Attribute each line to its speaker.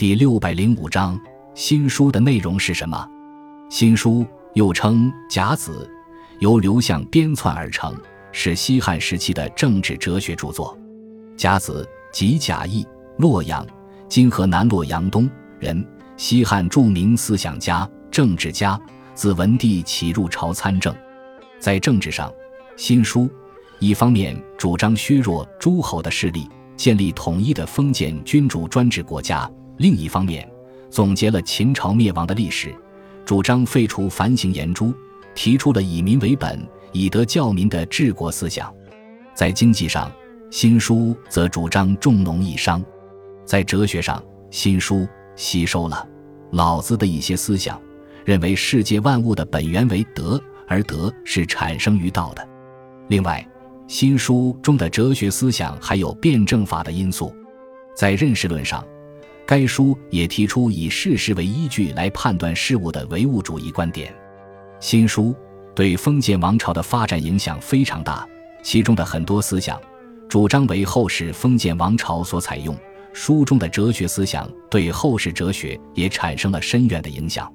Speaker 1: 第六百零五章新书的内容是什么？新书又称《甲子》，由刘向编纂而成，是西汉时期的政治哲学著作。甲子即贾谊，洛阳（今河南洛阳东）人，西汉著名思想家、政治家。自文帝起入朝参政，在政治上，新书一方面主张削弱诸侯的势力，建立统一的封建君主专制国家；另一方面，总结了秦朝灭亡的历史，主张废除繁刑严诛，提出了以民为本、以德教民的治国思想。在经济上，新书则主张重农抑商；在哲学上，新书吸收了老子的一些思想。认为世界万物的本源为德，而德是产生于道的。另外，新书中的哲学思想还有辩证法的因素。在认识论上，该书也提出以事实为依据来判断事物的唯物主义观点。新书对封建王朝的发展影响非常大，其中的很多思想主张为后世封建王朝所采用。书中的哲学思想对后世哲学也产生了深远的影响。